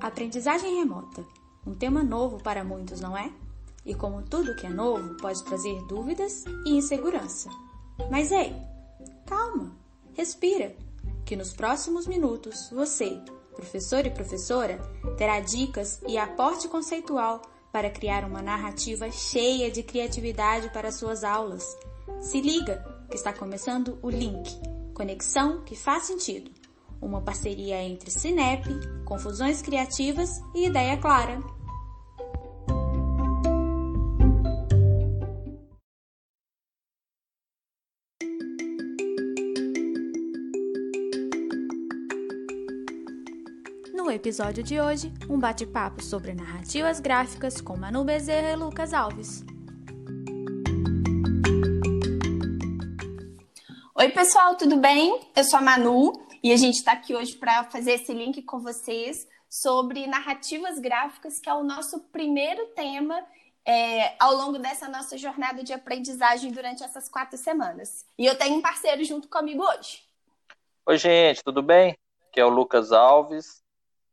Aprendizagem remota. Um tema novo para muitos, não é? E como tudo que é novo, pode trazer dúvidas e insegurança. Mas ei, calma, respira, que nos próximos minutos você, professor e professora, terá dicas e aporte conceitual para criar uma narrativa cheia de criatividade para suas aulas. Se liga, que está começando o Link Conexão que faz sentido uma parceria entre Cinep, Confusões Criativas e Ideia Clara. No episódio de hoje, um bate-papo sobre narrativas gráficas com Manu Bezerra e Lucas Alves. Oi, pessoal, tudo bem? Eu sou a Manu e a gente está aqui hoje para fazer esse link com vocês sobre narrativas gráficas, que é o nosso primeiro tema é, ao longo dessa nossa jornada de aprendizagem durante essas quatro semanas. E eu tenho um parceiro junto comigo hoje. Oi, gente, tudo bem? Aqui é o Lucas Alves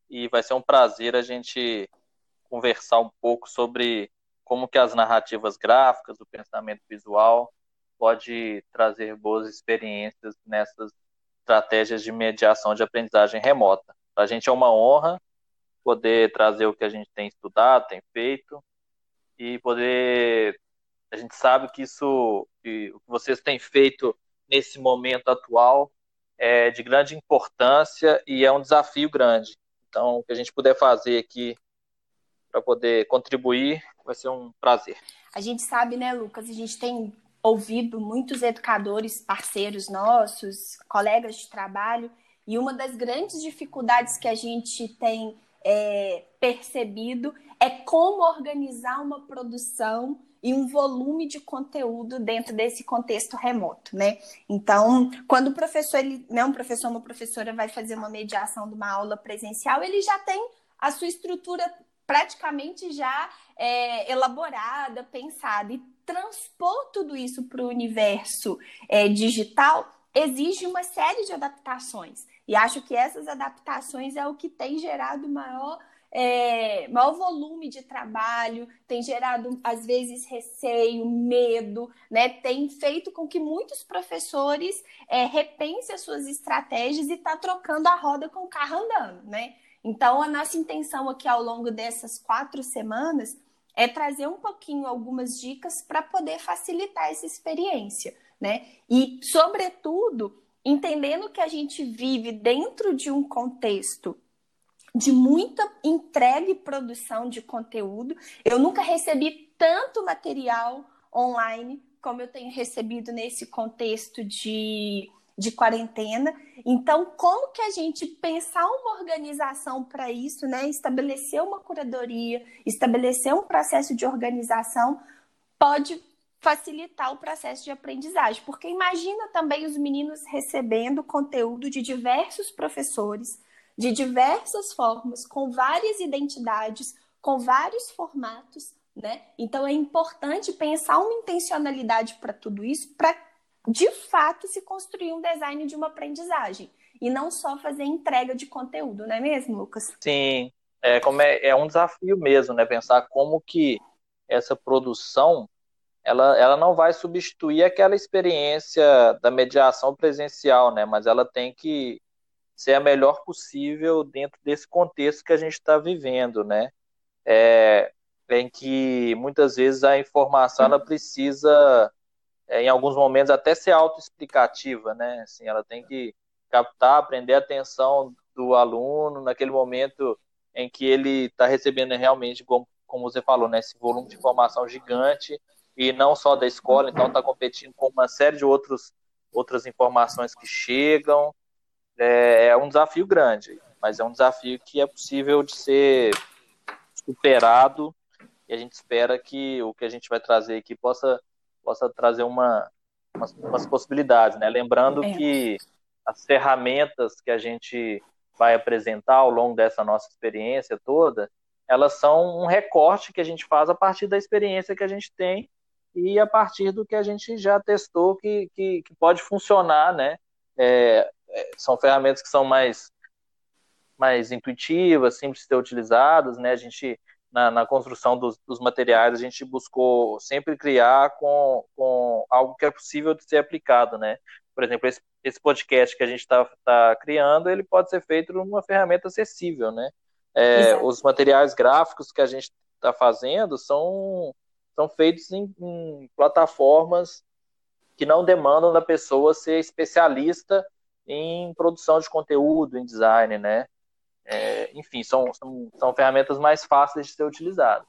e vai ser um prazer a gente conversar um pouco sobre como que as narrativas gráficas, o pensamento visual pode trazer boas experiências nessas estratégias de mediação de aprendizagem remota. Para a gente é uma honra poder trazer o que a gente tem estudado, tem feito, e poder. A gente sabe que isso, que o que vocês têm feito nesse momento atual é de grande importância e é um desafio grande. Então, o que a gente puder fazer aqui para poder contribuir vai ser um prazer. A gente sabe, né, Lucas? A gente tem ouvido muitos educadores, parceiros nossos, colegas de trabalho, e uma das grandes dificuldades que a gente tem é, percebido é como organizar uma produção e um volume de conteúdo dentro desse contexto remoto, né? Então, quando o professor, ele, né, um professor, uma professora vai fazer uma mediação de uma aula presencial, ele já tem a sua estrutura praticamente já é, elaborada, pensada. E transpor tudo isso para o universo é, digital exige uma série de adaptações. E acho que essas adaptações é o que tem gerado maior, é, maior volume de trabalho, tem gerado, às vezes, receio, medo, né? tem feito com que muitos professores é, repensem as suas estratégias e tá trocando a roda com o carro andando. Né? Então, a nossa intenção aqui ao longo dessas quatro semanas é trazer um pouquinho algumas dicas para poder facilitar essa experiência, né? E, sobretudo, entendendo que a gente vive dentro de um contexto de muita entrega e produção de conteúdo. Eu nunca recebi tanto material online como eu tenho recebido nesse contexto de de quarentena. Então, como que a gente pensar uma organização para isso, né? Estabelecer uma curadoria, estabelecer um processo de organização pode facilitar o processo de aprendizagem, porque imagina também os meninos recebendo conteúdo de diversos professores, de diversas formas, com várias identidades, com vários formatos, né? Então é importante pensar uma intencionalidade para tudo isso, para de fato se construir um design de uma aprendizagem e não só fazer entrega de conteúdo, não é mesmo, Lucas? Sim, é, como é, é um desafio mesmo, né? Pensar como que essa produção ela, ela não vai substituir aquela experiência da mediação presencial, né? Mas ela tem que ser a melhor possível dentro desse contexto que a gente está vivendo, né? É, em que muitas vezes a informação ela precisa é, em alguns momentos até ser autoexplicativa, né? Assim, ela tem que captar, aprender a atenção do aluno naquele momento em que ele está recebendo realmente, como, como você falou, né, esse volume de informação gigante e não só da escola, então está competindo com uma série de outros, outras informações que chegam. É, é um desafio grande, mas é um desafio que é possível de ser superado e a gente espera que o que a gente vai trazer aqui possa possa trazer uma, umas, umas possibilidades, né? Lembrando é. que as ferramentas que a gente vai apresentar ao longo dessa nossa experiência toda, elas são um recorte que a gente faz a partir da experiência que a gente tem e a partir do que a gente já testou que, que, que pode funcionar, né? É, é são ferramentas que são mais mais intuitivas, simples de ser utilizadas, né? A gente na, na construção dos, dos, materiais a gente buscou sempre criar com, com algo que é possível de ser aplicado, né? Por exemplo, esse, esse podcast que a gente está tá criando, ele pode ser feito numa ferramenta acessível, né? É, os materiais gráficos que a gente está fazendo são, são feitos em, em plataformas que não demandam da pessoa ser especialista em produção de conteúdo, em design, né? É, enfim, são, são, são ferramentas mais fáceis de ser utilizadas.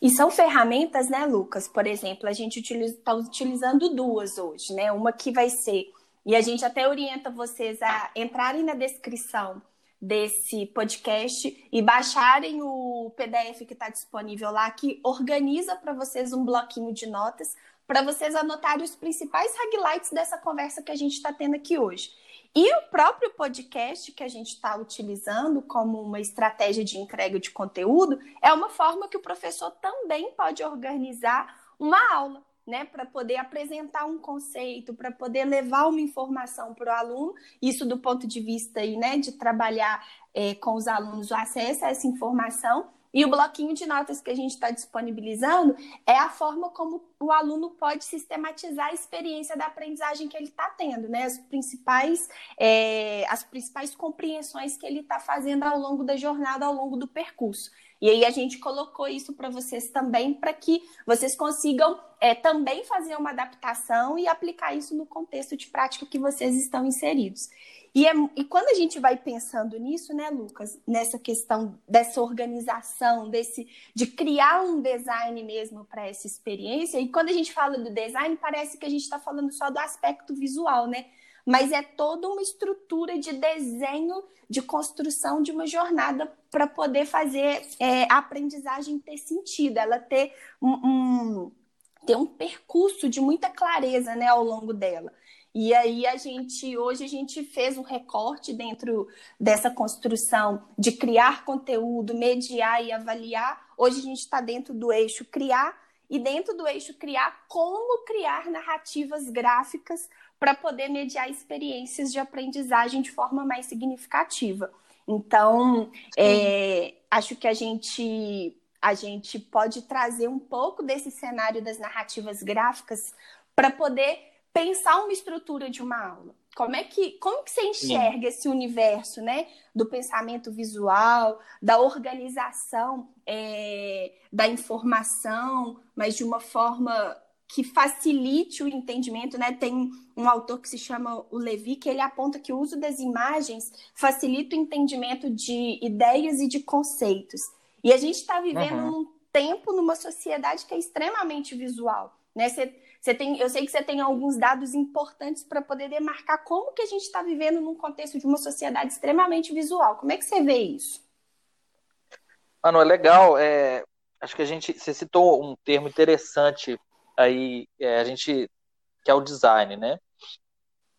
E são ferramentas, né, Lucas? Por exemplo, a gente está utilizando duas hoje, né? Uma que vai ser, e a gente até orienta vocês a entrarem na descrição desse podcast e baixarem o PDF que está disponível lá, que organiza para vocês um bloquinho de notas para vocês anotarem os principais highlights dessa conversa que a gente está tendo aqui hoje. E o próprio podcast que a gente está utilizando como uma estratégia de entrega de conteúdo é uma forma que o professor também pode organizar uma aula, né, para poder apresentar um conceito, para poder levar uma informação para o aluno, isso do ponto de vista aí, né, de trabalhar é, com os alunos o acesso a essa informação e o bloquinho de notas que a gente está disponibilizando é a forma como o aluno pode sistematizar a experiência da aprendizagem que ele está tendo, né? As principais, é, as principais compreensões que ele está fazendo ao longo da jornada, ao longo do percurso. E aí a gente colocou isso para vocês também, para que vocês consigam é, também fazer uma adaptação e aplicar isso no contexto de prática que vocês estão inseridos. E, é, e quando a gente vai pensando nisso, né, Lucas, nessa questão dessa organização, desse de criar um design mesmo para essa experiência, e quando a gente fala do design, parece que a gente está falando só do aspecto visual, né? Mas é toda uma estrutura de desenho, de construção de uma jornada para poder fazer é, a aprendizagem ter sentido, ela ter um, um, ter um percurso de muita clareza né, ao longo dela. E aí a gente hoje a gente fez um recorte dentro dessa construção de criar conteúdo, mediar e avaliar. Hoje a gente está dentro do eixo criar e dentro do eixo criar como criar narrativas gráficas para poder mediar experiências de aprendizagem de forma mais significativa. Então, é, acho que a gente a gente pode trazer um pouco desse cenário das narrativas gráficas para poder pensar uma estrutura de uma aula. Como é que, como que você enxerga esse universo, né, do pensamento visual, da organização é, da informação, mas de uma forma que facilite o entendimento, né? Tem um autor que se chama o Levi que ele aponta que o uso das imagens facilita o entendimento de ideias e de conceitos. E a gente está vivendo uhum. um tempo numa sociedade que é extremamente visual, né? Você você tem, eu sei que você tem alguns dados importantes para poder demarcar como que a gente está vivendo num contexto de uma sociedade extremamente visual. Como é que você vê isso? Mano, é legal. É, acho que a gente, você citou um termo interessante aí, é, a gente que é o design, né?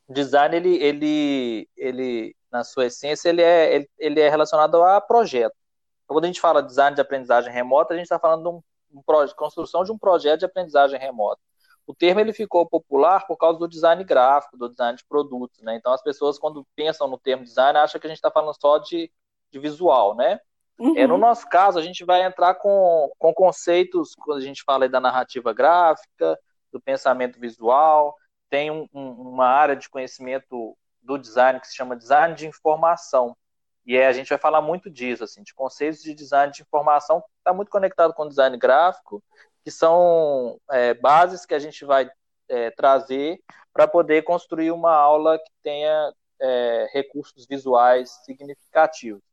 O design ele, ele, ele na sua essência ele é, ele, ele é relacionado a projeto. Então, quando a gente fala design de aprendizagem remota, a gente está falando de um, um, construção de um projeto de aprendizagem remota o termo ele ficou popular por causa do design gráfico, do design de produtos, né? Então as pessoas quando pensam no termo design acham que a gente está falando só de, de visual, né? Uhum. É, no nosso caso, a gente vai entrar com, com conceitos, quando a gente fala da narrativa gráfica, do pensamento visual, tem um, um, uma área de conhecimento do design que se chama design de informação. E é, a gente vai falar muito disso, assim, de conceitos de design de informação, que está muito conectado com o design gráfico que são é, bases que a gente vai é, trazer para poder construir uma aula que tenha é, recursos visuais significativos.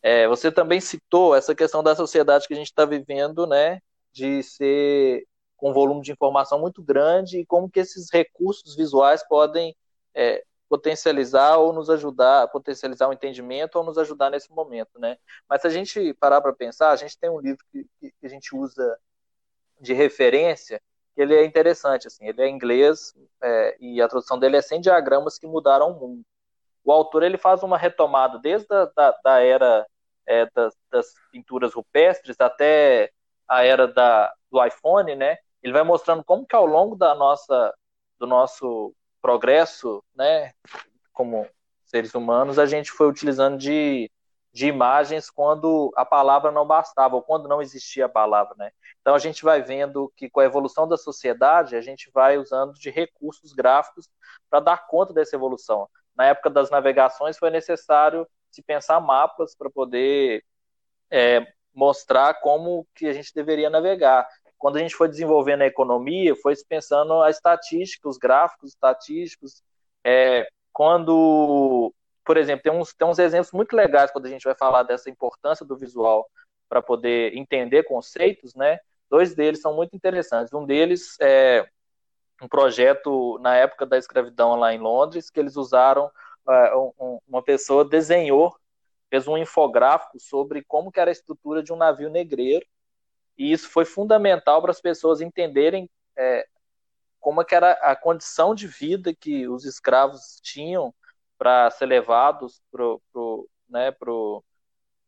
É, você também citou essa questão da sociedade que a gente está vivendo, né, de ser com um volume de informação muito grande e como que esses recursos visuais podem é, potencializar ou nos ajudar, potencializar o entendimento ou nos ajudar nesse momento, né? Mas se a gente parar para pensar, a gente tem um livro que, que a gente usa de referência, ele é interessante, assim, ele é inglês é, e a tradução dele é 100 diagramas que mudaram o mundo. O autor ele faz uma retomada desde a da, da era é, das, das, pinturas rupestres até a era da, do iPhone, né? Ele vai mostrando como que ao longo da nossa do nosso progresso, né, como seres humanos, a gente foi utilizando de, de imagens quando a palavra não bastava, ou quando não existia a palavra, né? Então a gente vai vendo que com a evolução da sociedade, a gente vai usando de recursos gráficos para dar conta dessa evolução. Na época das navegações foi necessário se pensar mapas para poder é, mostrar como que a gente deveria navegar. Quando a gente foi desenvolvendo a economia, foi se pensando a estatística, os gráficos estatísticos. É, quando, por exemplo, tem uns, tem uns exemplos muito legais quando a gente vai falar dessa importância do visual para poder entender conceitos, né? Dois deles são muito interessantes. Um deles é um projeto na época da escravidão lá em Londres, que eles usaram, um, uma pessoa desenhou, fez um infográfico sobre como era a estrutura de um navio negreiro, e isso foi fundamental para as pessoas entenderem é, como que era a condição de vida que os escravos tinham para ser levados pro, né, pro,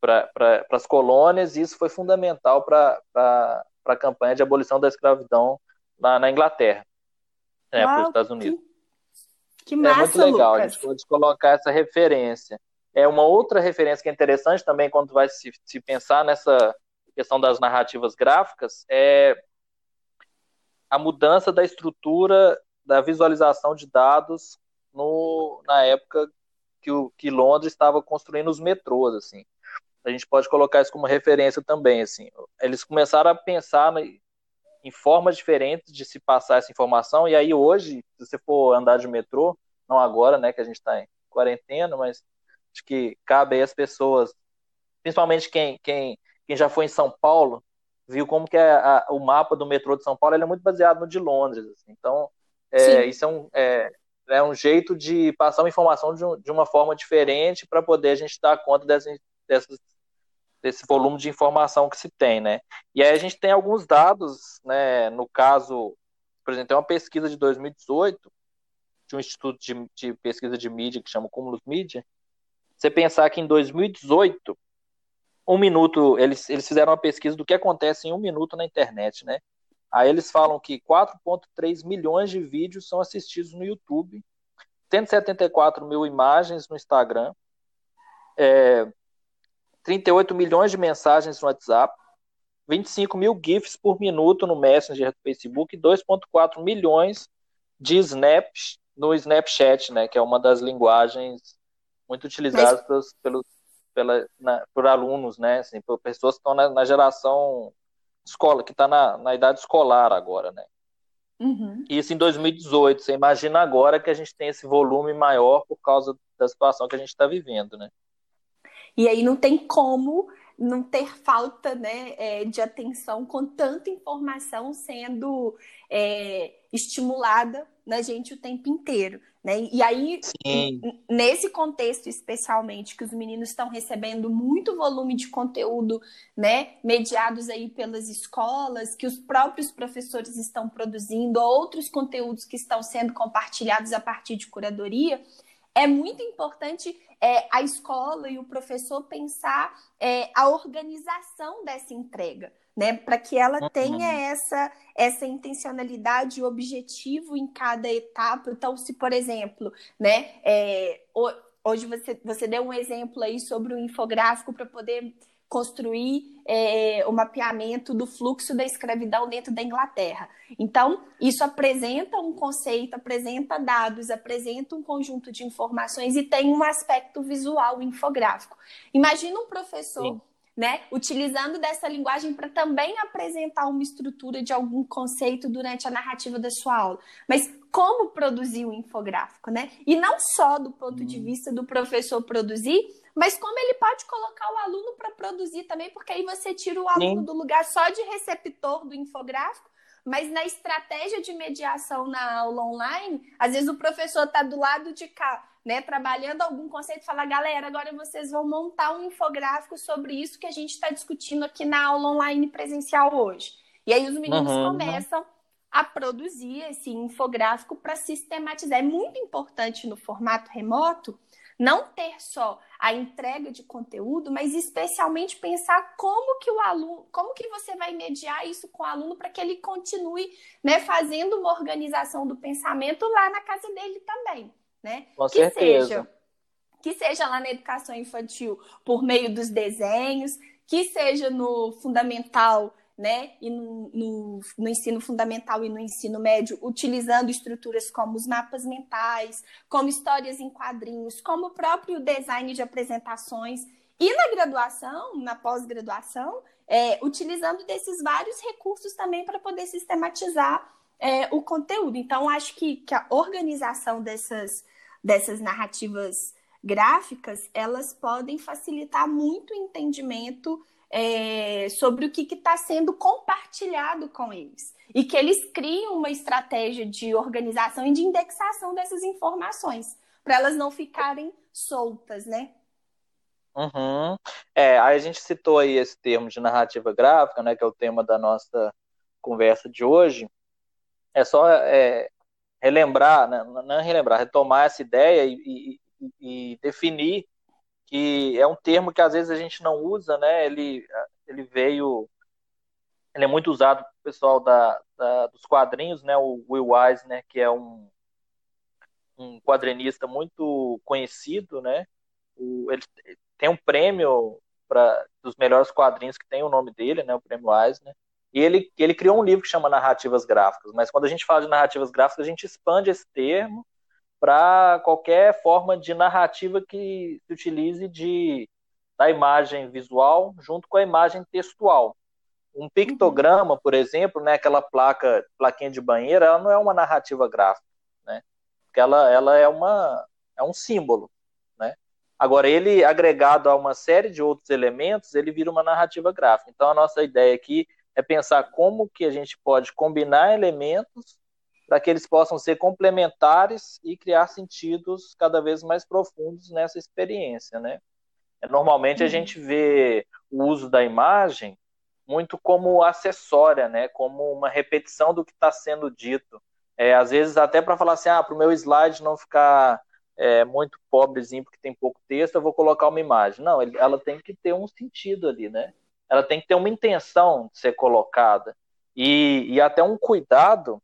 para pra, as colônias, e isso foi fundamental para para a campanha de abolição da escravidão lá na Inglaterra, né, para os Estados Unidos. Que, que massa, é muito legal, Lucas. a gente pode colocar essa referência. É uma outra referência que é interessante também quando vai se, se pensar nessa questão das narrativas gráficas é a mudança da estrutura da visualização de dados no, na época que, o, que Londres estava construindo os metrôs, assim a gente pode colocar isso como referência também, assim. Eles começaram a pensar em formas diferentes de se passar essa informação, e aí hoje, se você for andar de metrô, não agora, né, que a gente está em quarentena, mas acho que cabe aí as pessoas, principalmente quem, quem, quem já foi em São Paulo, viu como que é a, o mapa do metrô de São Paulo é muito baseado no de Londres, assim. então é, isso é um, é, é um jeito de passar uma informação de, um, de uma forma diferente para poder a gente dar conta dessas, dessas desse volume de informação que se tem, né? E aí a gente tem alguns dados, né? No caso, por exemplo, tem uma pesquisa de 2018 de um instituto de, de pesquisa de mídia que chama Cumulus Mídia. Você pensar que em 2018 um minuto, eles, eles fizeram uma pesquisa do que acontece em um minuto na internet, né? Aí eles falam que 4,3 milhões de vídeos são assistidos no YouTube, 174 mil imagens no Instagram, é, 38 milhões de mensagens no WhatsApp, 25 mil GIFs por minuto no Messenger do Facebook e 2,4 milhões de snaps no Snapchat, né, que é uma das linguagens muito utilizadas Mas... pelos, pelos, pela, na, por alunos, né, assim, por pessoas que estão na, na geração escola, que está na, na idade escolar agora, né. Uhum. Isso em 2018. Você imagina agora que a gente tem esse volume maior por causa da situação que a gente está vivendo, né? E aí não tem como não ter falta né, é, de atenção com tanta informação sendo é, estimulada na gente o tempo inteiro. Né? E aí, nesse contexto especialmente, que os meninos estão recebendo muito volume de conteúdo, né, mediados aí pelas escolas, que os próprios professores estão produzindo, outros conteúdos que estão sendo compartilhados a partir de curadoria, é muito importante é, a escola e o professor pensar é, a organização dessa entrega, né? Para que ela uhum. tenha essa, essa intencionalidade e objetivo em cada etapa. Então, se, por exemplo, né, é, hoje você, você deu um exemplo aí sobre o infográfico para poder construir é, o mapeamento do fluxo da escravidão dentro da Inglaterra. Então, isso apresenta um conceito, apresenta dados, apresenta um conjunto de informações e tem um aspecto visual infográfico. Imagina um professor. Sim. Né, utilizando dessa linguagem para também apresentar uma estrutura de algum conceito durante a narrativa da sua aula. Mas como produzir o infográfico, né? E não só do ponto de hum. vista do professor produzir, mas como ele pode colocar o aluno para produzir também, porque aí você tira o aluno Sim. do lugar só de receptor do infográfico, mas na estratégia de mediação na aula online, às vezes o professor está do lado de cá, né, trabalhando algum conceito, fala, galera, agora vocês vão montar um infográfico sobre isso que a gente está discutindo aqui na aula online presencial hoje. E aí os meninos uhum. começam a produzir esse infográfico para sistematizar. É muito importante no formato remoto não ter só a entrega de conteúdo, mas especialmente pensar como que o aluno, como que você vai mediar isso com o aluno para que ele continue, né, fazendo uma organização do pensamento lá na casa dele também, né? Com que certeza. seja que seja lá na educação infantil por meio dos desenhos, que seja no fundamental né, e no, no, no, ensino fundamental e no ensino médio, utilizando estruturas como os mapas mentais, como histórias em quadrinhos, como o próprio design de apresentações, e na graduação, na pós-graduação, é, utilizando desses vários recursos também para poder sistematizar é, o conteúdo. Então, acho que, que a organização dessas, dessas narrativas gráficas, elas podem facilitar muito o entendimento é, sobre o que está sendo compartilhado com eles. E que eles criam uma estratégia de organização e de indexação dessas informações, para elas não ficarem soltas, né? Uhum. É, a gente citou aí esse termo de narrativa gráfica, né, que é o tema da nossa conversa de hoje. É só é, relembrar, né, não é relembrar, retomar essa ideia e, e, e, definir que é um termo que às vezes a gente não usa, né? Ele, ele veio, ele é muito usado pelo pessoal da, da, dos quadrinhos, né? O Will Wise, né? Que é um, um quadrinista muito conhecido, né? O, ele tem um prêmio para dos melhores quadrinhos que tem o nome dele, né? O prêmio Eisner. E ele, ele criou um livro que chama Narrativas Gráficas. Mas quando a gente fala de narrativas gráficas, a gente expande esse termo para qualquer forma de narrativa que se utilize de da imagem visual junto com a imagem textual. Um pictograma, por exemplo, né, aquela placa, plaquinha de banheiro, ela não é uma narrativa gráfica, né? Porque ela, ela é uma é um símbolo, né? Agora ele agregado a uma série de outros elementos, ele vira uma narrativa gráfica. Então a nossa ideia aqui é pensar como que a gente pode combinar elementos para que eles possam ser complementares e criar sentidos cada vez mais profundos nessa experiência, né? Normalmente a uhum. gente vê o uso da imagem muito como acessória, né? Como uma repetição do que está sendo dito. É, às vezes até para falar assim, ah, para o meu slide não ficar é, muito pobrezinho porque tem pouco texto, eu vou colocar uma imagem. Não, ela tem que ter um sentido ali, né? Ela tem que ter uma intenção de ser colocada e, e até um cuidado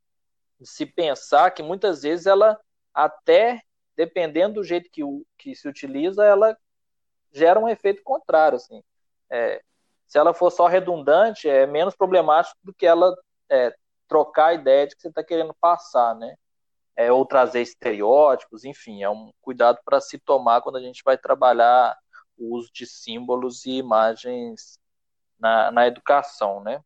se pensar que muitas vezes ela até dependendo do jeito que, que se utiliza, ela gera um efeito contrário, assim. É, se ela for só redundante, é menos problemático do que ela é, trocar a ideia de que você está querendo passar, né? É, ou trazer estereótipos, enfim, é um cuidado para se tomar quando a gente vai trabalhar o uso de símbolos e imagens na, na educação, né?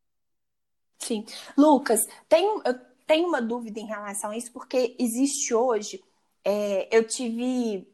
Sim. Lucas, tem, eu tenho uma dúvida em relação a isso, porque existe hoje. É, eu tive.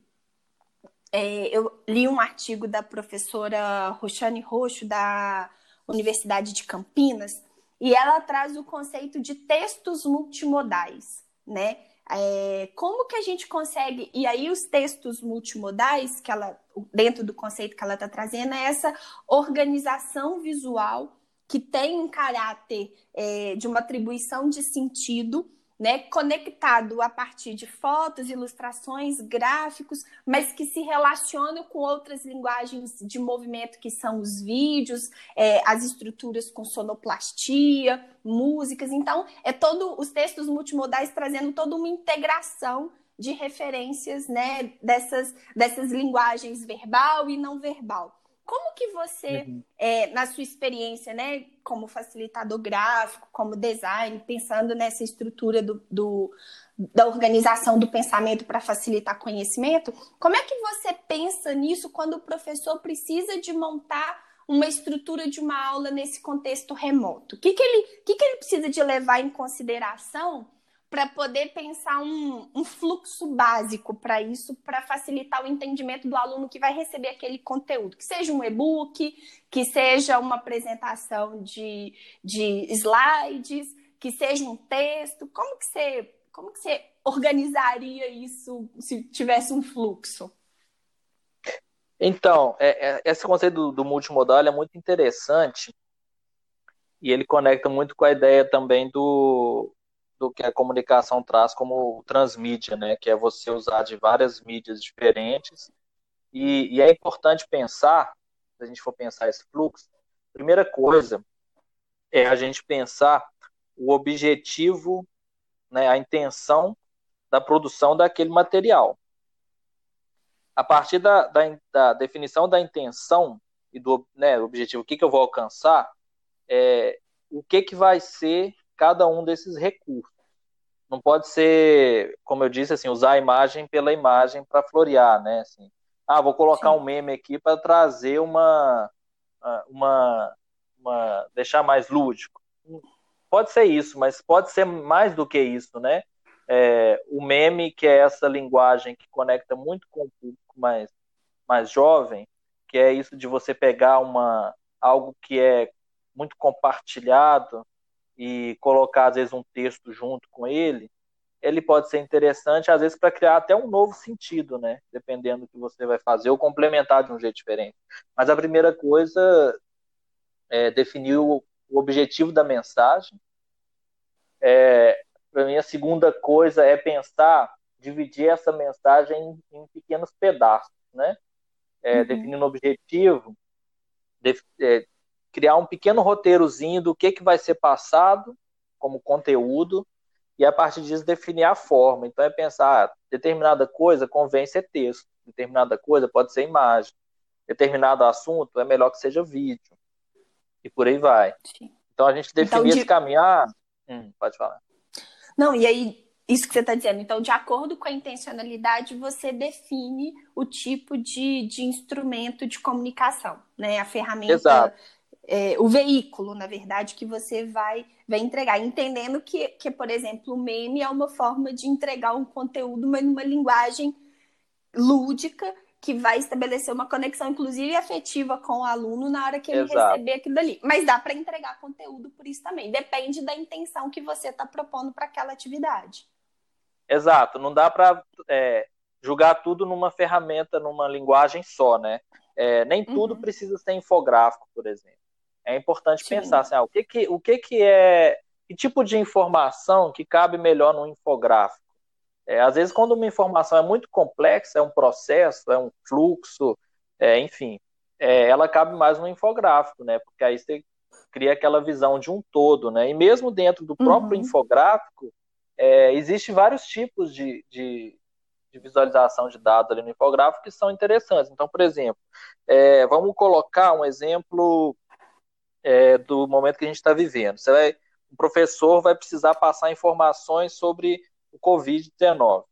É, eu li um artigo da professora Roxane Roxo, da Universidade de Campinas, e ela traz o conceito de textos multimodais, né? É, como que a gente consegue. E aí, os textos multimodais, que ela, dentro do conceito que ela está trazendo, é essa organização visual que tem um caráter é, de uma atribuição de sentido, né, conectado a partir de fotos, ilustrações, gráficos, mas que se relacionam com outras linguagens de movimento que são os vídeos, é, as estruturas com sonoplastia, músicas. Então, é todo os textos multimodais trazendo toda uma integração de referências, né, dessas dessas linguagens verbal e não verbal. Como que você, uhum. é, na sua experiência, né, como facilitador gráfico, como design, pensando nessa estrutura do, do da organização do pensamento para facilitar conhecimento, como é que você pensa nisso quando o professor precisa de montar uma estrutura de uma aula nesse contexto remoto? O que, que, ele, que, que ele precisa de levar em consideração para poder pensar um, um fluxo básico para isso, para facilitar o entendimento do aluno que vai receber aquele conteúdo, que seja um e-book, que seja uma apresentação de, de slides, que seja um texto. Como que você, como que você organizaria isso se tivesse um fluxo? Então, é, é, esse conceito do, do multimodal é muito interessante e ele conecta muito com a ideia também do, do que a comunicação traz como transmídia, né? Que é você usar de várias mídias diferentes. E, e é importante pensar, se a gente for pensar esse fluxo, primeira coisa é a gente pensar o objetivo, né, a intenção da produção daquele material. a partir da, da, da definição da intenção e do né, objetivo, o que, que eu vou alcançar, é, o que, que vai ser cada um desses recursos. Não pode ser, como eu disse, assim, usar a imagem pela imagem para florear, né? Assim, ah, vou colocar Sim. um meme aqui para trazer uma, uma, uma, deixar mais lúdico. Pode ser isso, mas pode ser mais do que isso, né? É, o meme, que é essa linguagem que conecta muito com o público mais, mais jovem, que é isso de você pegar uma, algo que é muito compartilhado e colocar, às vezes, um texto junto com ele, ele pode ser interessante, às vezes, para criar até um novo sentido, né? Dependendo do que você vai fazer, ou complementar de um jeito diferente. Mas a primeira coisa é definir o, o objetivo da mensagem. É, para mim, a segunda coisa é pensar, dividir essa mensagem em, em pequenos pedaços, né? É, uhum. Definindo o objetivo, de, é, criar um pequeno roteirozinho do que, que vai ser passado como conteúdo e a partir disso definir a forma. Então é pensar, ah, determinada coisa convém ser texto, determinada coisa pode ser imagem, determinado assunto é melhor que seja vídeo. E por aí vai. Sim. Então a gente definir então, de... esse caminho. Ah, hum, pode falar. Não, e aí, isso que você está dizendo. Então, de acordo com a intencionalidade, você define o tipo de, de instrumento de comunicação, né? A ferramenta. Exato é, o veículo, na verdade, que você vai, vai entregar. Entendendo que, que, por exemplo, o meme é uma forma de entregar um conteúdo, mas numa linguagem lúdica que vai estabelecer uma conexão, inclusive afetiva, com o aluno na hora que ele Exato. receber aquilo ali. Mas dá para entregar conteúdo por isso também. Depende da intenção que você está propondo para aquela atividade. Exato. Não dá para é, julgar tudo numa ferramenta, numa linguagem só, né? É, nem tudo uhum. precisa ser infográfico, por exemplo. É importante Sim. pensar assim, ah, o que que, o que que é, que tipo de informação que cabe melhor no infográfico? É, às vezes, quando uma informação é muito complexa, é um processo, é um fluxo, é, enfim, é, ela cabe mais no infográfico, né? Porque aí você cria aquela visão de um todo, né? E mesmo dentro do próprio uhum. infográfico, é, existe vários tipos de, de, de, visualização de dados ali no infográfico que são interessantes. Então, por exemplo, é, vamos colocar um exemplo é, do momento que a gente está vivendo. Você vai, o professor vai precisar passar informações sobre o Covid-19.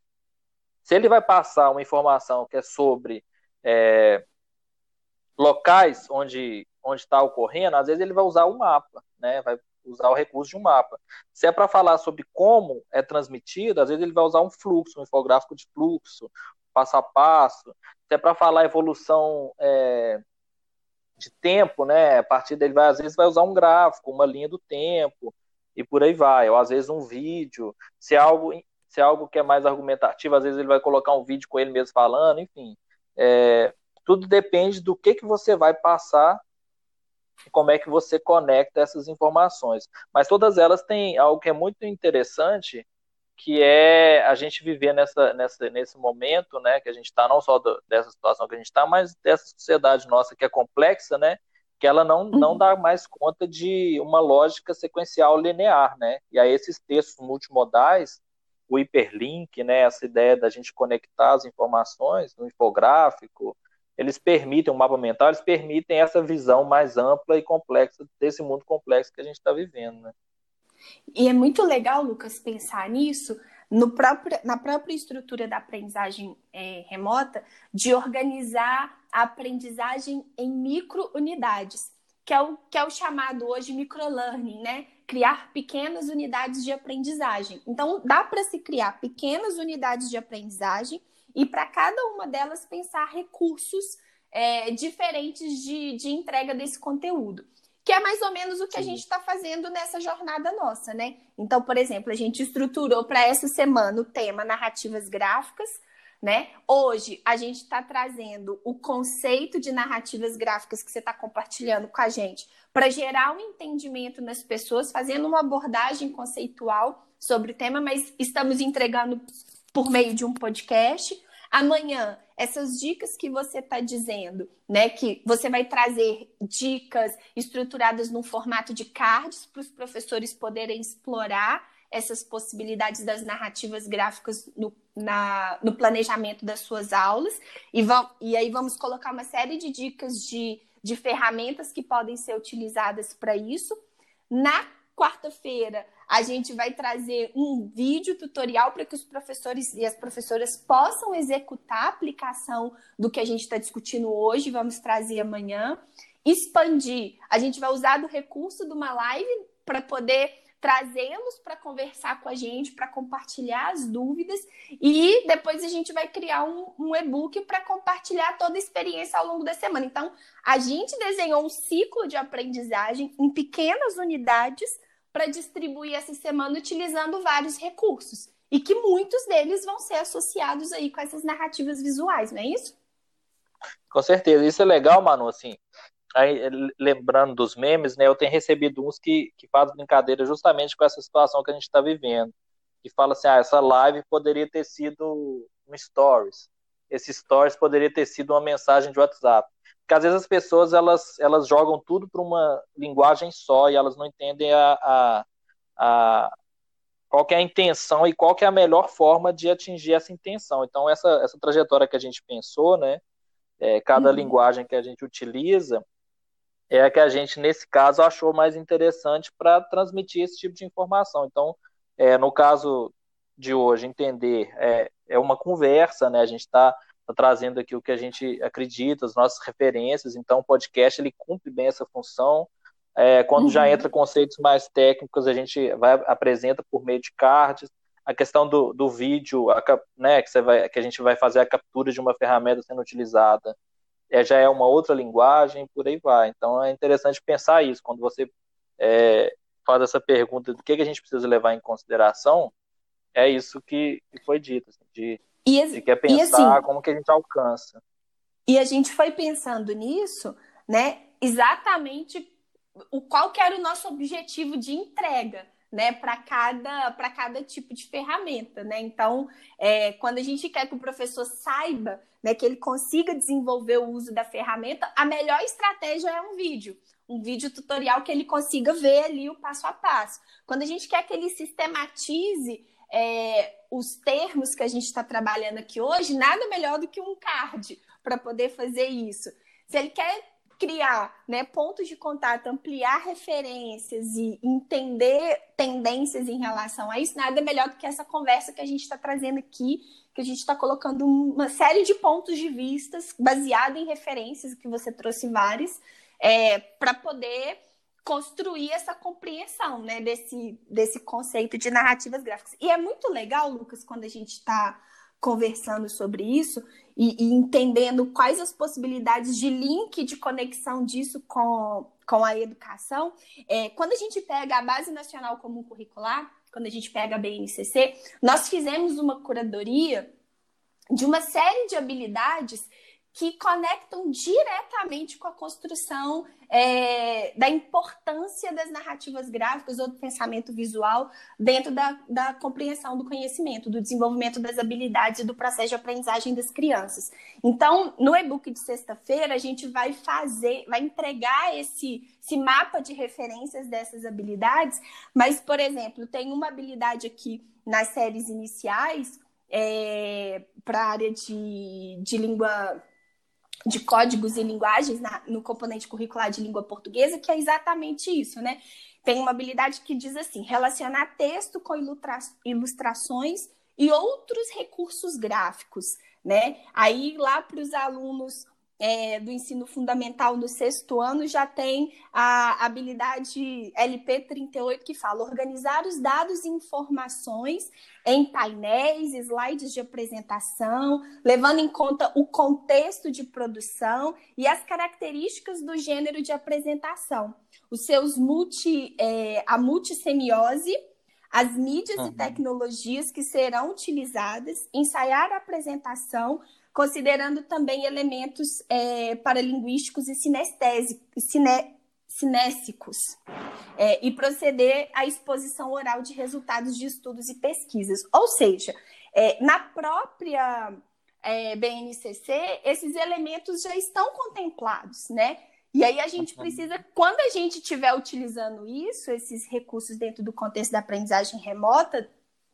Se ele vai passar uma informação que é sobre é, locais onde onde está ocorrendo, às vezes ele vai usar o mapa, né? Vai usar o recurso de um mapa. Se é para falar sobre como é transmitido, às vezes ele vai usar um fluxo, um infográfico de fluxo, passo a passo. Se é para falar evolução é, de tempo, né? A partir dele vai às vezes vai usar um gráfico, uma linha do tempo e por aí vai, ou às vezes um vídeo. Se é algo se é algo que é mais argumentativo, às vezes ele vai colocar um vídeo com ele mesmo falando, enfim. É, tudo depende do que que você vai passar e como é que você conecta essas informações. Mas todas elas têm algo que é muito interessante, que é a gente viver nessa, nessa, nesse momento, né, que a gente está, não só do, dessa situação que a gente está, mas dessa sociedade nossa que é complexa, né, que ela não, não uhum. dá mais conta de uma lógica sequencial linear, né, e aí esses textos multimodais, o hiperlink, né, essa ideia da gente conectar as informações no infográfico, eles permitem, um mapa mental, eles permitem essa visão mais ampla e complexa desse mundo complexo que a gente está vivendo, né. E é muito legal, Lucas, pensar nisso próprio, na própria estrutura da aprendizagem é, remota, de organizar a aprendizagem em micro-unidades, que, é o, que é o chamado hoje microlearning, né? Criar pequenas unidades de aprendizagem. Então, dá para se criar pequenas unidades de aprendizagem e para cada uma delas pensar recursos é, diferentes de, de entrega desse conteúdo que é mais ou menos o que Sim. a gente está fazendo nessa jornada nossa, né? Então, por exemplo, a gente estruturou para essa semana o tema narrativas gráficas, né? Hoje a gente está trazendo o conceito de narrativas gráficas que você está compartilhando com a gente para gerar um entendimento nas pessoas, fazendo uma abordagem conceitual sobre o tema, mas estamos entregando por meio de um podcast. Amanhã, essas dicas que você está dizendo, né? Que você vai trazer dicas estruturadas num formato de cards para os professores poderem explorar essas possibilidades das narrativas gráficas no, na, no planejamento das suas aulas. E, vão, e aí vamos colocar uma série de dicas de, de ferramentas que podem ser utilizadas para isso. Na quarta-feira, a gente vai trazer um vídeo tutorial para que os professores e as professoras possam executar a aplicação do que a gente está discutindo hoje. Vamos trazer amanhã. Expandir. A gente vai usar do recurso de uma live para poder trazê-los para conversar com a gente, para compartilhar as dúvidas e depois a gente vai criar um, um e-book para compartilhar toda a experiência ao longo da semana. Então, a gente desenhou um ciclo de aprendizagem em pequenas unidades para distribuir essa semana utilizando vários recursos. E que muitos deles vão ser associados aí com essas narrativas visuais, não é isso? Com certeza. Isso é legal, Manu, assim, aí, lembrando dos memes, né, eu tenho recebido uns que, que fazem brincadeira justamente com essa situação que a gente está vivendo. Que fala assim, ah, essa live poderia ter sido um stories. Esse stories poderia ter sido uma mensagem de WhatsApp. Porque às vezes as pessoas elas, elas jogam tudo para uma linguagem só e elas não entendem a, a, a, qual é a intenção e qual é a melhor forma de atingir essa intenção. Então, essa, essa trajetória que a gente pensou, né, é, cada uhum. linguagem que a gente utiliza, é a que a gente, nesse caso, achou mais interessante para transmitir esse tipo de informação. Então, é, no caso de hoje, entender é, é uma conversa, né, a gente está tá trazendo aqui o que a gente acredita, as nossas referências. Então, o podcast ele cumpre bem essa função. É, quando uhum. já entra conceitos mais técnicos, a gente vai apresenta por meio de cards. A questão do, do vídeo, a, né, que, vai, que a gente vai fazer a captura de uma ferramenta sendo utilizada, é, já é uma outra linguagem, por aí vai. Então, é interessante pensar isso. Quando você é, faz essa pergunta do que, que a gente precisa levar em consideração, é isso que, que foi dito, assim, de e, Você quer pensar assim, como que a gente alcança. E a gente foi pensando nisso, né? Exatamente o qual que era o nosso objetivo de entrega, né? Para cada para cada tipo de ferramenta, né? Então, é, quando a gente quer que o professor saiba, né, que ele consiga desenvolver o uso da ferramenta, a melhor estratégia é um vídeo um vídeo tutorial que ele consiga ver ali o passo a passo. Quando a gente quer que ele sistematize é, os termos que a gente está trabalhando aqui hoje, nada melhor do que um card para poder fazer isso. Se ele quer criar né, pontos de contato, ampliar referências e entender tendências em relação a isso, nada melhor do que essa conversa que a gente está trazendo aqui, que a gente está colocando uma série de pontos de vistas baseado em referências, que você trouxe várias, é, para poder construir essa compreensão né, desse, desse conceito de narrativas gráficas. E é muito legal, Lucas, quando a gente está conversando sobre isso e, e, entendendo quais as possibilidades de link, de conexão disso com, com a educação. É, quando a gente pega a Base Nacional Comum Curricular, quando a gente pega a BNCC, nós fizemos uma curadoria de uma série de habilidades que conectam diretamente com a construção é, da importância das narrativas gráficas ou do pensamento visual dentro da, da compreensão do conhecimento, do desenvolvimento das habilidades e do processo de aprendizagem das crianças. Então, no e-book de sexta-feira, a gente vai fazer, vai entregar esse, esse mapa de referências dessas habilidades, mas, por exemplo, tem uma habilidade aqui nas séries iniciais é, para a área de, de língua de códigos e linguagens na, no componente curricular de língua portuguesa, que é exatamente isso, né? Tem uma habilidade que diz assim: relacionar texto com ilustra ilustrações e outros recursos gráficos, né? Aí lá para os alunos é, do ensino fundamental no sexto ano já tem a habilidade LP38 que fala organizar os dados e informações em painéis, slides de apresentação, levando em conta o contexto de produção e as características do gênero de apresentação. Os seus multi, é, a multissemiose, as mídias uhum. e tecnologias que serão utilizadas, ensaiar a apresentação considerando também elementos é, paralinguísticos e cine, cinésicos, é, e proceder à exposição oral de resultados de estudos e pesquisas. Ou seja, é, na própria é, BNCC, esses elementos já estão contemplados, né? E aí a gente precisa, quando a gente estiver utilizando isso, esses recursos dentro do contexto da aprendizagem remota,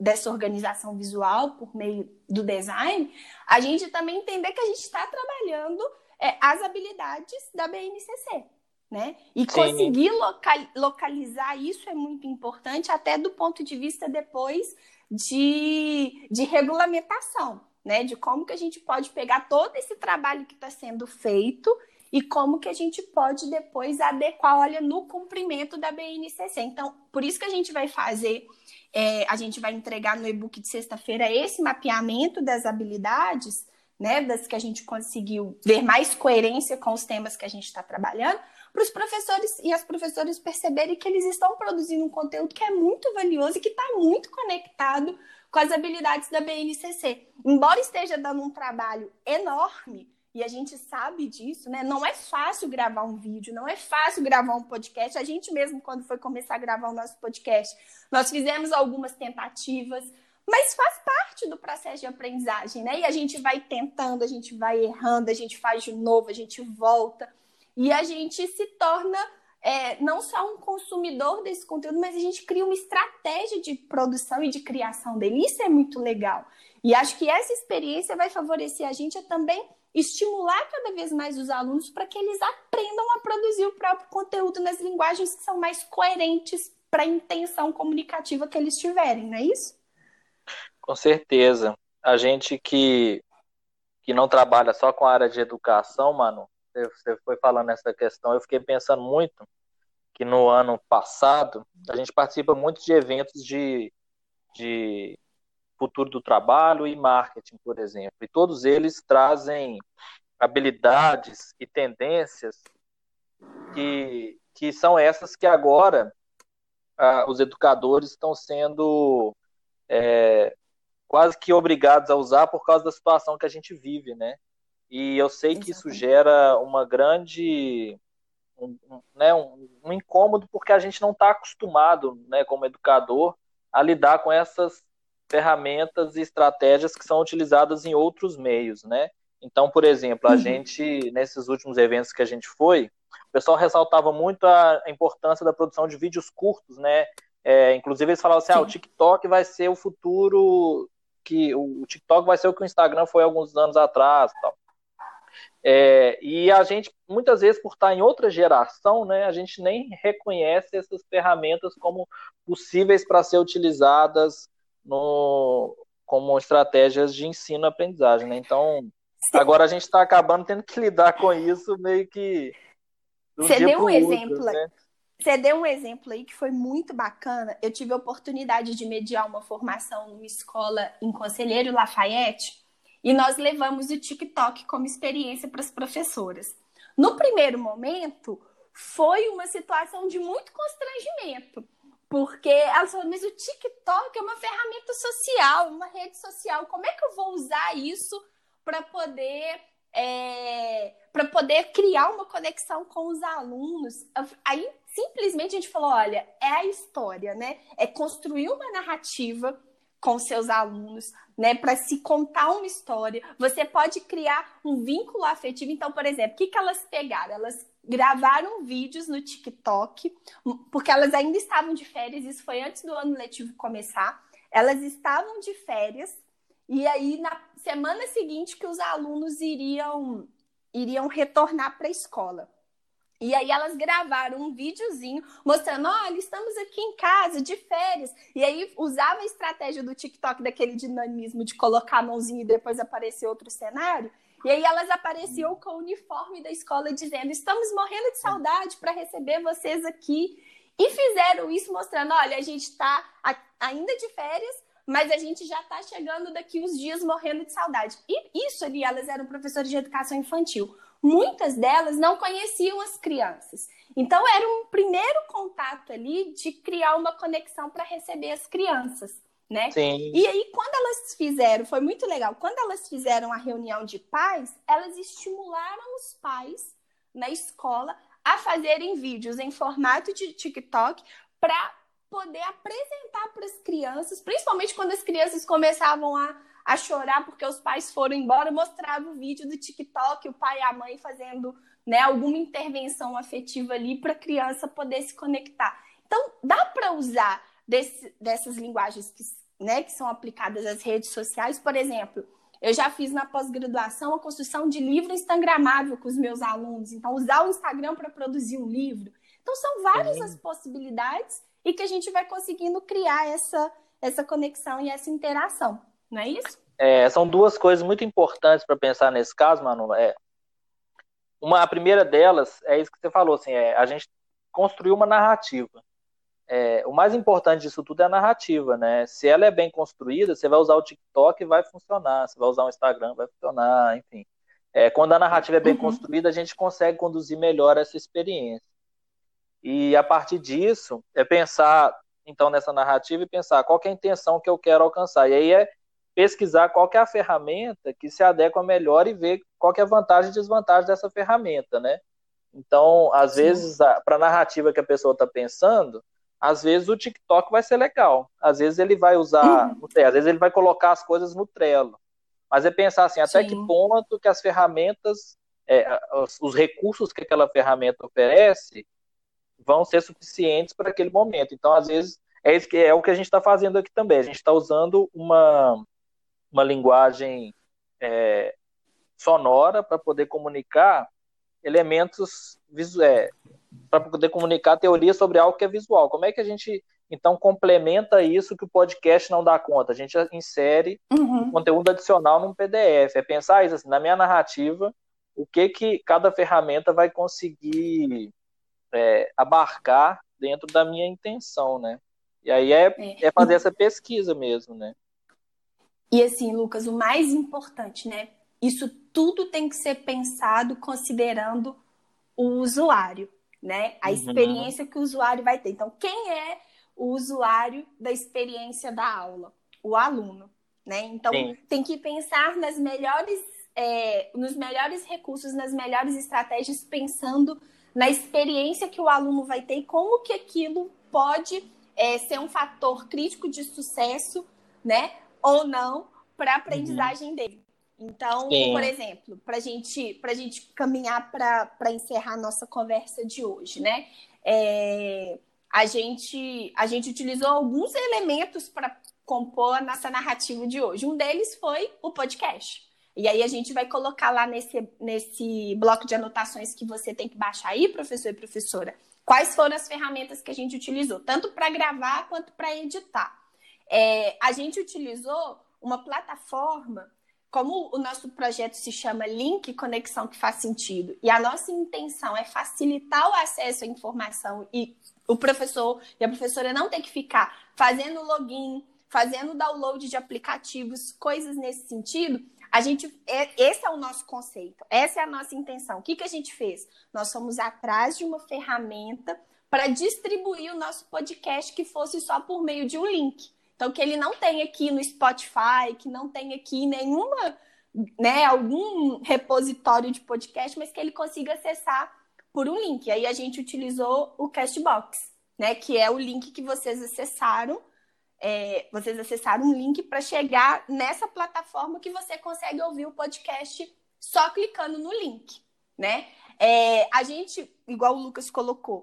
dessa organização visual por meio do design, a gente também entender que a gente está trabalhando é, as habilidades da BNCC. Né? E Sim. conseguir local, localizar isso é muito importante, até do ponto de vista depois de, de regulamentação, né? De como que a gente pode pegar todo esse trabalho que está sendo feito e como que a gente pode depois adequar, olha, no cumprimento da BNCC. Então, por isso que a gente vai fazer, é, a gente vai entregar no e-book de sexta-feira esse mapeamento das habilidades, né, das que a gente conseguiu ver mais coerência com os temas que a gente está trabalhando, para os professores e as professoras perceberem que eles estão produzindo um conteúdo que é muito valioso e que está muito conectado com as habilidades da BNCC. Embora esteja dando um trabalho enorme, e a gente sabe disso, né? Não é fácil gravar um vídeo, não é fácil gravar um podcast. A gente mesmo, quando foi começar a gravar o nosso podcast, nós fizemos algumas tentativas, mas faz parte do processo de aprendizagem, né? E a gente vai tentando, a gente vai errando, a gente faz de novo, a gente volta. E a gente se torna é, não só um consumidor desse conteúdo, mas a gente cria uma estratégia de produção e de criação dele. Isso é muito legal. E acho que essa experiência vai favorecer a gente a também estimular cada vez mais os alunos para que eles aprendam a produzir o próprio conteúdo nas linguagens que são mais coerentes para a intenção comunicativa que eles tiverem, não é isso? Com certeza. A gente que, que não trabalha só com a área de educação, mano, você foi falando essa questão, eu fiquei pensando muito que no ano passado a gente participa muito de eventos de, de futuro do trabalho e marketing, por exemplo. E todos eles trazem habilidades e tendências que, que são essas que agora ah, os educadores estão sendo é, quase que obrigados a usar por causa da situação que a gente vive, né? E eu sei que isso gera uma grande um, um, né, um, um incômodo porque a gente não está acostumado, né, como educador, a lidar com essas ferramentas e estratégias que são utilizadas em outros meios, né? Então, por exemplo, a uhum. gente, nesses últimos eventos que a gente foi, o pessoal ressaltava muito a, importância da produção de vídeos curtos, né? É, inclusive, eles falavam assim: ah, o TikTok vai ser o futuro, que o, TikTok vai ser o que o Instagram foi alguns anos atrás tal. É, e a gente, muitas vezes, por estar em outra geração, né, a gente nem reconhece essas ferramentas como possíveis para ser utilizadas no, como estratégias de ensino-aprendizagem, né? Então, agora a gente está acabando tendo que lidar com isso meio que. Você deu um outro, exemplo. Né? Você deu um exemplo aí que foi muito bacana. Eu tive a oportunidade de mediar uma formação numa escola em Conselheiro Lafayette e nós levamos o TikTok como experiência para as professoras. No primeiro momento, foi uma situação de muito constrangimento, porque ela falou, mas o TikTok é uma ferramenta social, uma rede social. Como é que eu vou usar isso para poder é, para poder criar uma conexão com os alunos? Aí simplesmente a gente falou, olha, é a história, né? É construir uma narrativa com seus alunos, né, para se contar uma história. Você pode criar um vínculo afetivo. Então, por exemplo, o que, que elas pegaram? Elas gravaram vídeos no TikTok, porque elas ainda estavam de férias, isso foi antes do ano letivo começar. Elas estavam de férias, e aí na semana seguinte que os alunos iriam, iriam retornar para a escola. E aí elas gravaram um videozinho mostrando, olha, estamos aqui em casa, de férias. E aí usava a estratégia do TikTok, daquele dinamismo de colocar a mãozinha e depois aparecer outro cenário. E aí elas apareciam com o uniforme da escola dizendo, estamos morrendo de saudade para receber vocês aqui. E fizeram isso mostrando, olha, a gente está ainda de férias, mas a gente já está chegando daqui uns dias morrendo de saudade. E isso ali, elas eram professores de educação infantil muitas delas não conheciam as crianças. Então, era um primeiro contato ali de criar uma conexão para receber as crianças, né? E aí, quando elas fizeram, foi muito legal, quando elas fizeram a reunião de pais, elas estimularam os pais na escola a fazerem vídeos em formato de TikTok para poder apresentar para as crianças, principalmente quando as crianças começavam a a chorar porque os pais foram embora, mostrava o vídeo do TikTok, o pai e a mãe fazendo né, alguma intervenção afetiva ali para a criança poder se conectar. Então, dá para usar desse, dessas linguagens que, né, que são aplicadas às redes sociais, por exemplo, eu já fiz na pós-graduação a construção de livro instagramável com os meus alunos. Então, usar o Instagram para produzir um livro. Então, são várias as possibilidades e que a gente vai conseguindo criar essa, essa conexão e essa interação. Não é isso? É, são duas coisas muito importantes para pensar nesse caso, Manu. É, uma, a primeira delas é isso que você falou, assim, é, a gente construiu uma narrativa é, o mais importante disso tudo é a narrativa, né? Se ela é bem construída, você vai usar o TikTok e vai funcionar, você vai usar o Instagram, vai funcionar, enfim. É, quando a narrativa é bem uhum. construída, a gente consegue conduzir melhor essa experiência. E a partir disso, é pensar então nessa narrativa e pensar qual é a intenção que eu quero alcançar. E aí é pesquisar qual é a ferramenta que se adequa melhor e ver qual é a vantagem e desvantagem dessa ferramenta, né? Então, às Sim. vezes, para a narrativa que a pessoa está pensando, às vezes o TikTok vai ser legal, às vezes ele vai usar, uhum. às vezes ele vai colocar as coisas no Trello. Mas é pensar assim, até Sim. que ponto que as ferramentas, é, os recursos que aquela ferramenta oferece vão ser suficientes para aquele momento. Então, às vezes, é, isso que, é o que a gente está fazendo aqui também. A gente está usando uma, uma linguagem é, sonora para poder comunicar elementos visuais, para poder comunicar teoria sobre algo que é visual. Como é que a gente então complementa isso que o podcast não dá conta? A gente insere uhum. conteúdo adicional num PDF. É pensar isso assim, na minha narrativa, o que que cada ferramenta vai conseguir é, abarcar dentro da minha intenção, né? E aí é, é. é fazer essa pesquisa mesmo, né? E assim, Lucas, o mais importante, né? Isso tudo tem que ser pensado considerando o usuário né? A uhum. experiência que o usuário vai ter. Então, quem é o usuário da experiência da aula? O aluno, né? Então, Sim. tem que pensar nas melhores, é, nos melhores recursos, nas melhores estratégias, pensando na experiência que o aluno vai ter e como que aquilo pode é, ser um fator crítico de sucesso, né? Ou não para a aprendizagem uhum. dele. Então, Sim. por exemplo, para gente, a gente caminhar para encerrar a nossa conversa de hoje, né? É, a, gente, a gente utilizou alguns elementos para compor a nossa narrativa de hoje. Um deles foi o podcast. E aí a gente vai colocar lá nesse, nesse bloco de anotações que você tem que baixar aí, professor e professora, quais foram as ferramentas que a gente utilizou, tanto para gravar quanto para editar. É, a gente utilizou uma plataforma como o nosso projeto se chama Link Conexão que faz sentido, e a nossa intenção é facilitar o acesso à informação e o professor e a professora não ter que ficar fazendo login, fazendo download de aplicativos, coisas nesse sentido, a gente, é, esse é o nosso conceito, essa é a nossa intenção. O que, que a gente fez? Nós fomos atrás de uma ferramenta para distribuir o nosso podcast que fosse só por meio de um link. Então, que ele não tem aqui no Spotify, que não tem aqui nenhuma, né, algum repositório de podcast, mas que ele consiga acessar por um link. Aí a gente utilizou o Castbox, né, que é o link que vocês acessaram. É, vocês acessaram um link para chegar nessa plataforma que você consegue ouvir o podcast só clicando no link, né? É, a gente, igual o Lucas colocou,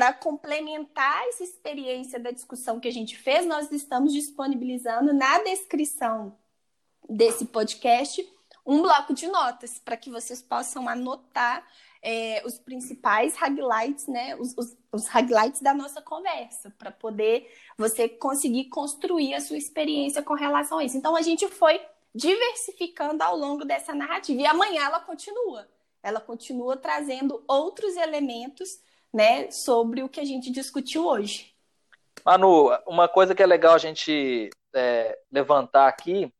para complementar essa experiência da discussão que a gente fez, nós estamos disponibilizando na descrição desse podcast um bloco de notas para que vocês possam anotar é, os principais highlights, né? Os, os, os highlights da nossa conversa, para poder você conseguir construir a sua experiência com relação a isso. Então a gente foi diversificando ao longo dessa narrativa. E amanhã ela continua. Ela continua trazendo outros elementos né, sobre o que a gente discutiu hoje. Manu, uma coisa que é legal a gente é, levantar aqui,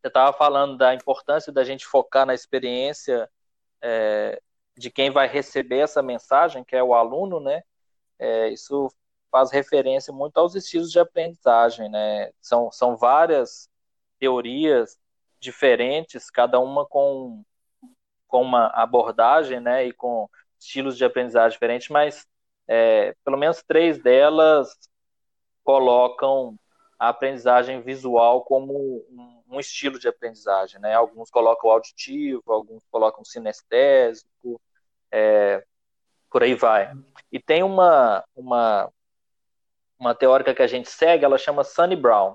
você estava falando da importância da gente focar na experiência é, de quem vai receber essa mensagem, que é o aluno, né? É, isso faz referência muito aos estilos de aprendizagem, né? São, são várias teorias diferentes, cada uma com, com uma abordagem, né? E com estilos de aprendizagem diferentes, mas é, pelo menos três delas colocam a aprendizagem visual como um, um, estilo de aprendizagem, né? Alguns colocam auditivo, alguns colocam sinestésico, é, por aí vai. E tem uma, uma, uma teórica que a gente segue, ela chama Sunny Brown.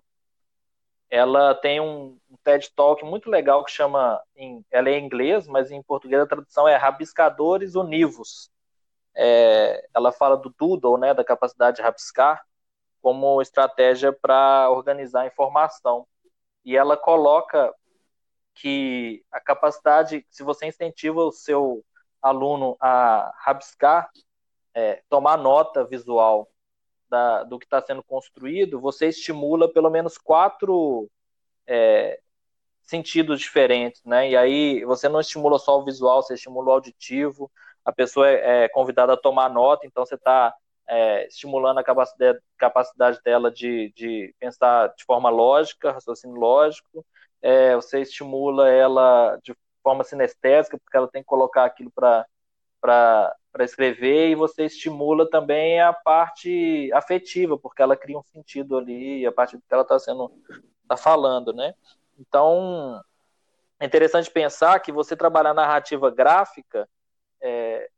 Ela tem um, TED Talk muito legal que chama, em, ela é em inglês, mas em português a tradução é Rabiscadores Univos. É, ela fala do doodle, né, da capacidade de rabiscar, como estratégia para organizar a informação. E ela coloca que a capacidade, se você incentiva o seu aluno a rabiscar, é, tomar nota visual da, do que está sendo construído, você estimula pelo menos quatro é, sentidos diferentes, né? E aí você não estimula só o visual, você estimula o auditivo, a pessoa é, é convidada a tomar nota, então você está é, estimulando a capacidade, capacidade dela de, de pensar de forma lógica, raciocínio lógico, é, você estimula ela de forma sinestésica, porque ela tem que colocar aquilo para escrever, e você estimula também a parte afetiva, porque ela cria um sentido ali, a partir do que ela está sendo tá falando, né? Então, é interessante pensar que você trabalhar narrativa gráfica, é,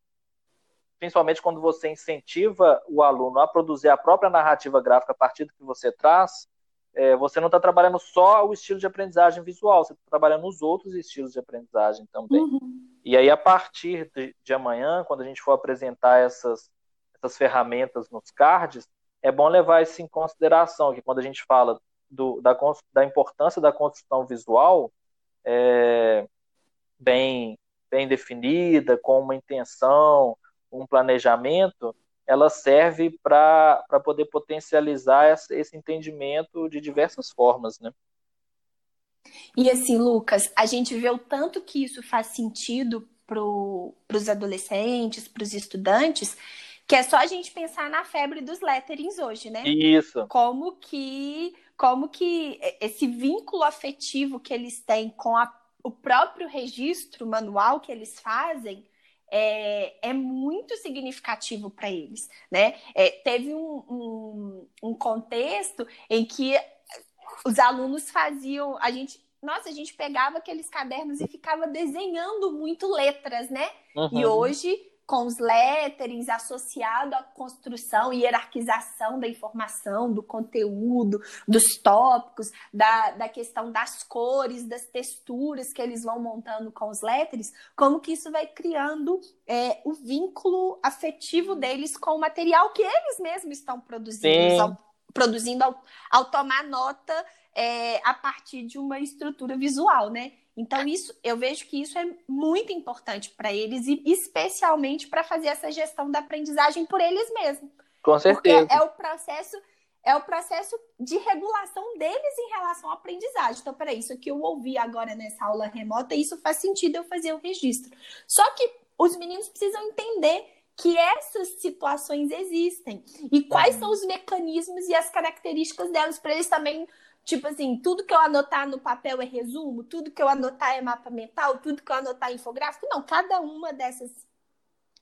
principalmente quando você incentiva o aluno a produzir a própria narrativa gráfica a partir do que você traz, é, você não está trabalhando só o estilo de aprendizagem visual, você está trabalhando os outros estilos de aprendizagem também. Uhum. E aí, a partir de, de, amanhã, quando a gente for apresentar essas, essas ferramentas nos cards, é bom levar isso em consideração, que quando a gente fala do, da, da importância da construção visual, é, bem, bem definida, com uma intenção, um planejamento, ela serve para poder potencializar esse entendimento de diversas formas, né? E assim, Lucas, a gente vê o tanto que isso faz sentido para os adolescentes, para os estudantes, que é só a gente pensar na febre dos letterings hoje, né? Isso. Como que, como que esse vínculo afetivo que eles têm com a, o próprio registro manual que eles fazem é, é muito significativo para eles, né? É, teve um, um, um contexto em que os alunos faziam, a gente nossa, a gente pegava aqueles cadernos e ficava desenhando muito letras, né? Uhum. E hoje com os letterings associado à construção e hierarquização da informação, do conteúdo, dos tópicos, da, da questão das cores, das texturas que eles vão montando com os letterings, como que isso vai criando é, o vínculo afetivo deles com o material que eles mesmos estão produzindo, ao, produzindo ao, ao tomar nota é, a partir de uma estrutura visual, né? Então, isso eu vejo que isso é muito importante para eles, e especialmente para fazer essa gestão da aprendizagem por eles mesmos. Com certeza. Porque é o processo, é o processo de regulação deles em relação à aprendizagem. Então, para isso que eu ouvi agora nessa aula remota, isso faz sentido eu fazer o registro. Só que os meninos precisam entender que essas situações existem e quais são os mecanismos e as características delas para eles também Tipo assim, tudo que eu anotar no papel é resumo, tudo que eu anotar é mapa mental, tudo que eu anotar é infográfico. Não, cada uma dessas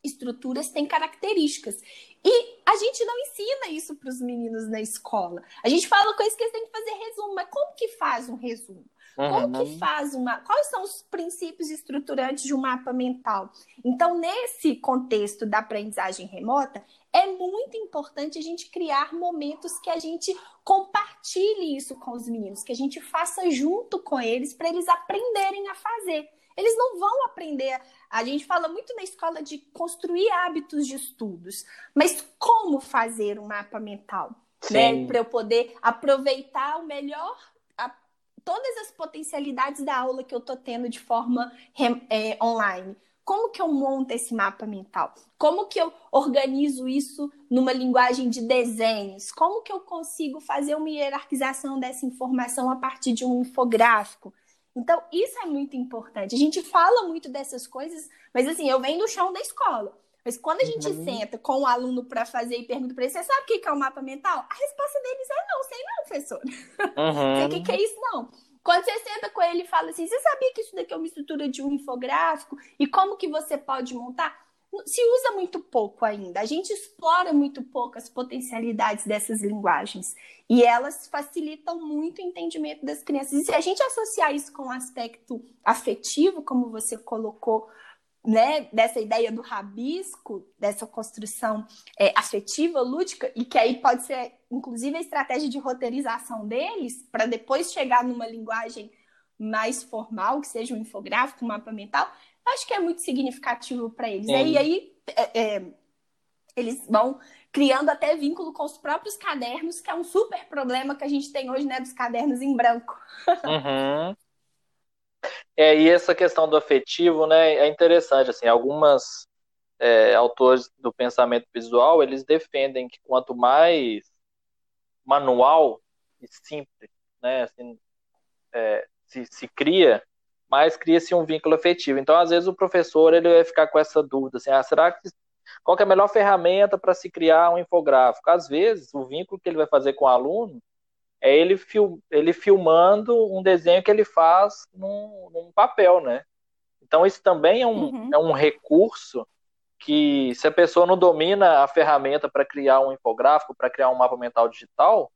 estruturas tem características. E a gente não ensina isso para os meninos na escola. A gente fala coisas que eles têm que fazer resumo, mas como que faz um resumo? Como que faz uma. Quais são os princípios estruturantes de um mapa mental? Então, nesse contexto da aprendizagem remota, é muito importante a gente criar momentos que a gente compartilhe isso com os meninos, que a gente faça junto com eles para eles aprenderem a fazer. Eles não vão aprender. A gente fala muito na escola de construir hábitos de estudos, mas como fazer um mapa mental? Né? Para eu poder aproveitar o melhor todas as potencialidades da aula que eu estou tendo de forma é, online. Como que eu monto esse mapa mental? Como que eu organizo isso numa linguagem de desenhos? Como que eu consigo fazer uma hierarquização dessa informação a partir de um infográfico? Então, isso é muito importante. A gente fala muito dessas coisas, mas assim, eu venho do chão da escola. Mas quando a gente uhum. senta com o aluno para fazer e pergunta para ele, você sabe o que é o um mapa mental? A resposta deles é não, sei não, professor. Uhum. sei o que, é isso, não. Quando você senta com ele e fala assim, você sabia que isso daqui é uma estrutura de um infográfico? E como que você pode montar? Se usa muito pouco ainda. A gente explora muito pouco as potencialidades dessas linguagens. E elas facilitam muito o entendimento das crianças. E se a gente associar isso com o aspecto afetivo, como você colocou né, dessa ideia do rabisco, dessa construção é, afetiva, lúdica, e que aí pode ser, inclusive, a estratégia de roteirização deles, para depois chegar numa linguagem mais formal, que seja um infográfico, um mapa mental, acho que é muito significativo para eles. Né? E aí é, é, eles vão criando até vínculo com os próprios cadernos, que é um super problema que a gente tem hoje, né, dos cadernos em branco. Uhum. É, e essa questão do afetivo, né, é interessante, assim, algumas é, autores do pensamento visual, eles defendem que quanto mais manual e simples, né, assim, é, se, se cria, mais cria-se um vínculo afetivo. Então, às vezes, o professor ele vai ficar com essa dúvida, assim, ah, será que qual é a melhor ferramenta para se criar um infográfico? Às vezes, o vínculo que ele vai fazer com o aluno é ele, fil, ele filmando um desenho que ele faz num, num papel, né? Então, isso também é um, uhum. é um recurso que, se a pessoa não domina a ferramenta para criar um infográfico, para criar um mapa mental digital,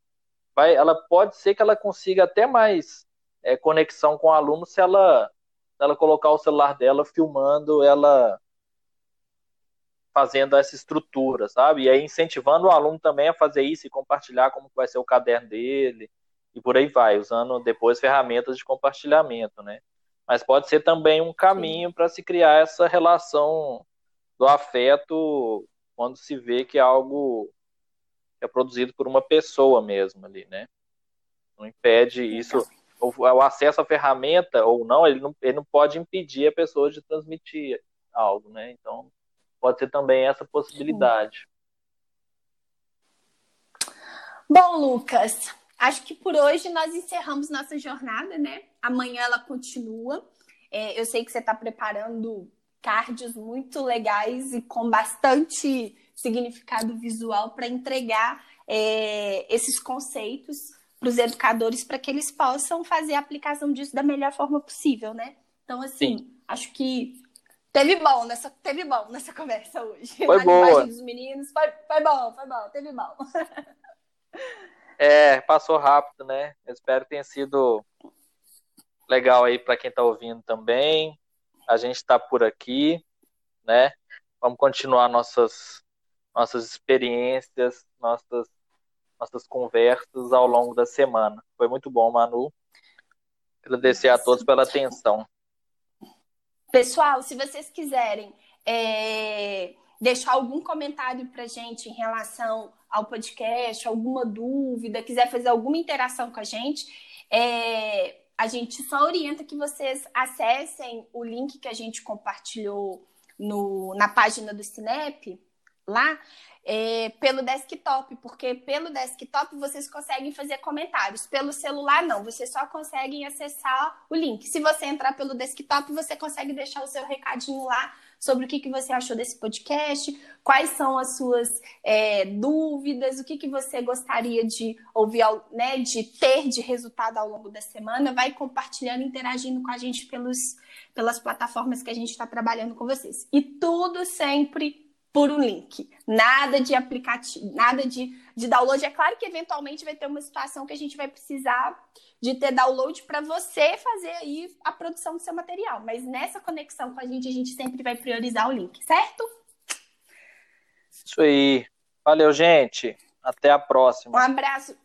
vai, ela pode ser que ela consiga até mais é, conexão com o aluno se ela, se ela colocar o celular dela filmando ela fazendo essa estrutura, sabe? E aí incentivando o aluno também a fazer isso e compartilhar como vai ser o caderno dele e por aí vai, usando depois ferramentas de compartilhamento, né? Mas pode ser também um caminho para se criar essa relação do afeto quando se vê que é algo que é produzido por uma pessoa mesmo ali, né? Não impede isso, o, o acesso à ferramenta ou não ele, não, ele não pode impedir a pessoa de transmitir algo, né? Então, pode ser também essa possibilidade. Bom, Lucas, acho que por hoje nós encerramos nossa jornada, né? Amanhã ela continua. É, eu sei que você está preparando cards muito legais e com bastante significado visual para entregar é, esses conceitos para os educadores para que eles possam fazer a aplicação disso da melhor forma possível, né? Então, assim, Sim. acho que Teve bom nessa, teve bom nessa conversa hoje. Foi Na boa. dos meninos. Foi, foi bom, foi bom, teve bom. É, passou rápido, né? Eu espero que tenha sido legal aí para quem está ouvindo também. A gente está por aqui, né? Vamos continuar nossas nossas experiências, nossas nossas conversas ao longo da semana. Foi muito bom, Manu. Agradecer a todos pela atenção. Pessoal, se vocês quiserem é, deixar algum comentário para gente em relação ao podcast, alguma dúvida, quiser fazer alguma interação com a gente, é, a gente só orienta que vocês acessem o link que a gente compartilhou no, na página do Snap, lá, é, pelo desktop, porque pelo desktop vocês conseguem fazer comentários. Pelo celular, não, vocês só conseguem acessar o link. Se você entrar pelo desktop, você consegue deixar o seu recadinho lá sobre o que, que você achou desse podcast, quais são as suas é, dúvidas, o que, que você gostaria de ouvir, né, de ter de resultado ao longo da semana. Vai compartilhando, interagindo com a gente pelos, pelas plataformas que a gente está trabalhando com vocês. E tudo sempre por um link. Nada de aplicativo, nada de, de download. É claro que eventualmente vai ter uma situação que a gente vai precisar de ter download para você fazer aí a produção do seu material. Mas nessa conexão com a gente, a gente sempre vai priorizar o link, certo? Isso aí. Valeu, gente. Até a próxima. Um abraço.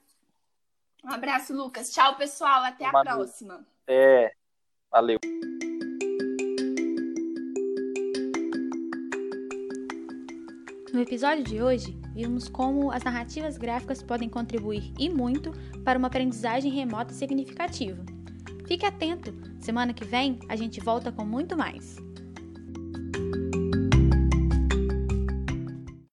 Um abraço, Lucas. Tchau, pessoal. Até a próxima. É. Valeu. No episódio de hoje, vimos como as narrativas gráficas podem contribuir e muito para uma aprendizagem remota significativa. Fique atento, semana que vem a gente volta com muito mais.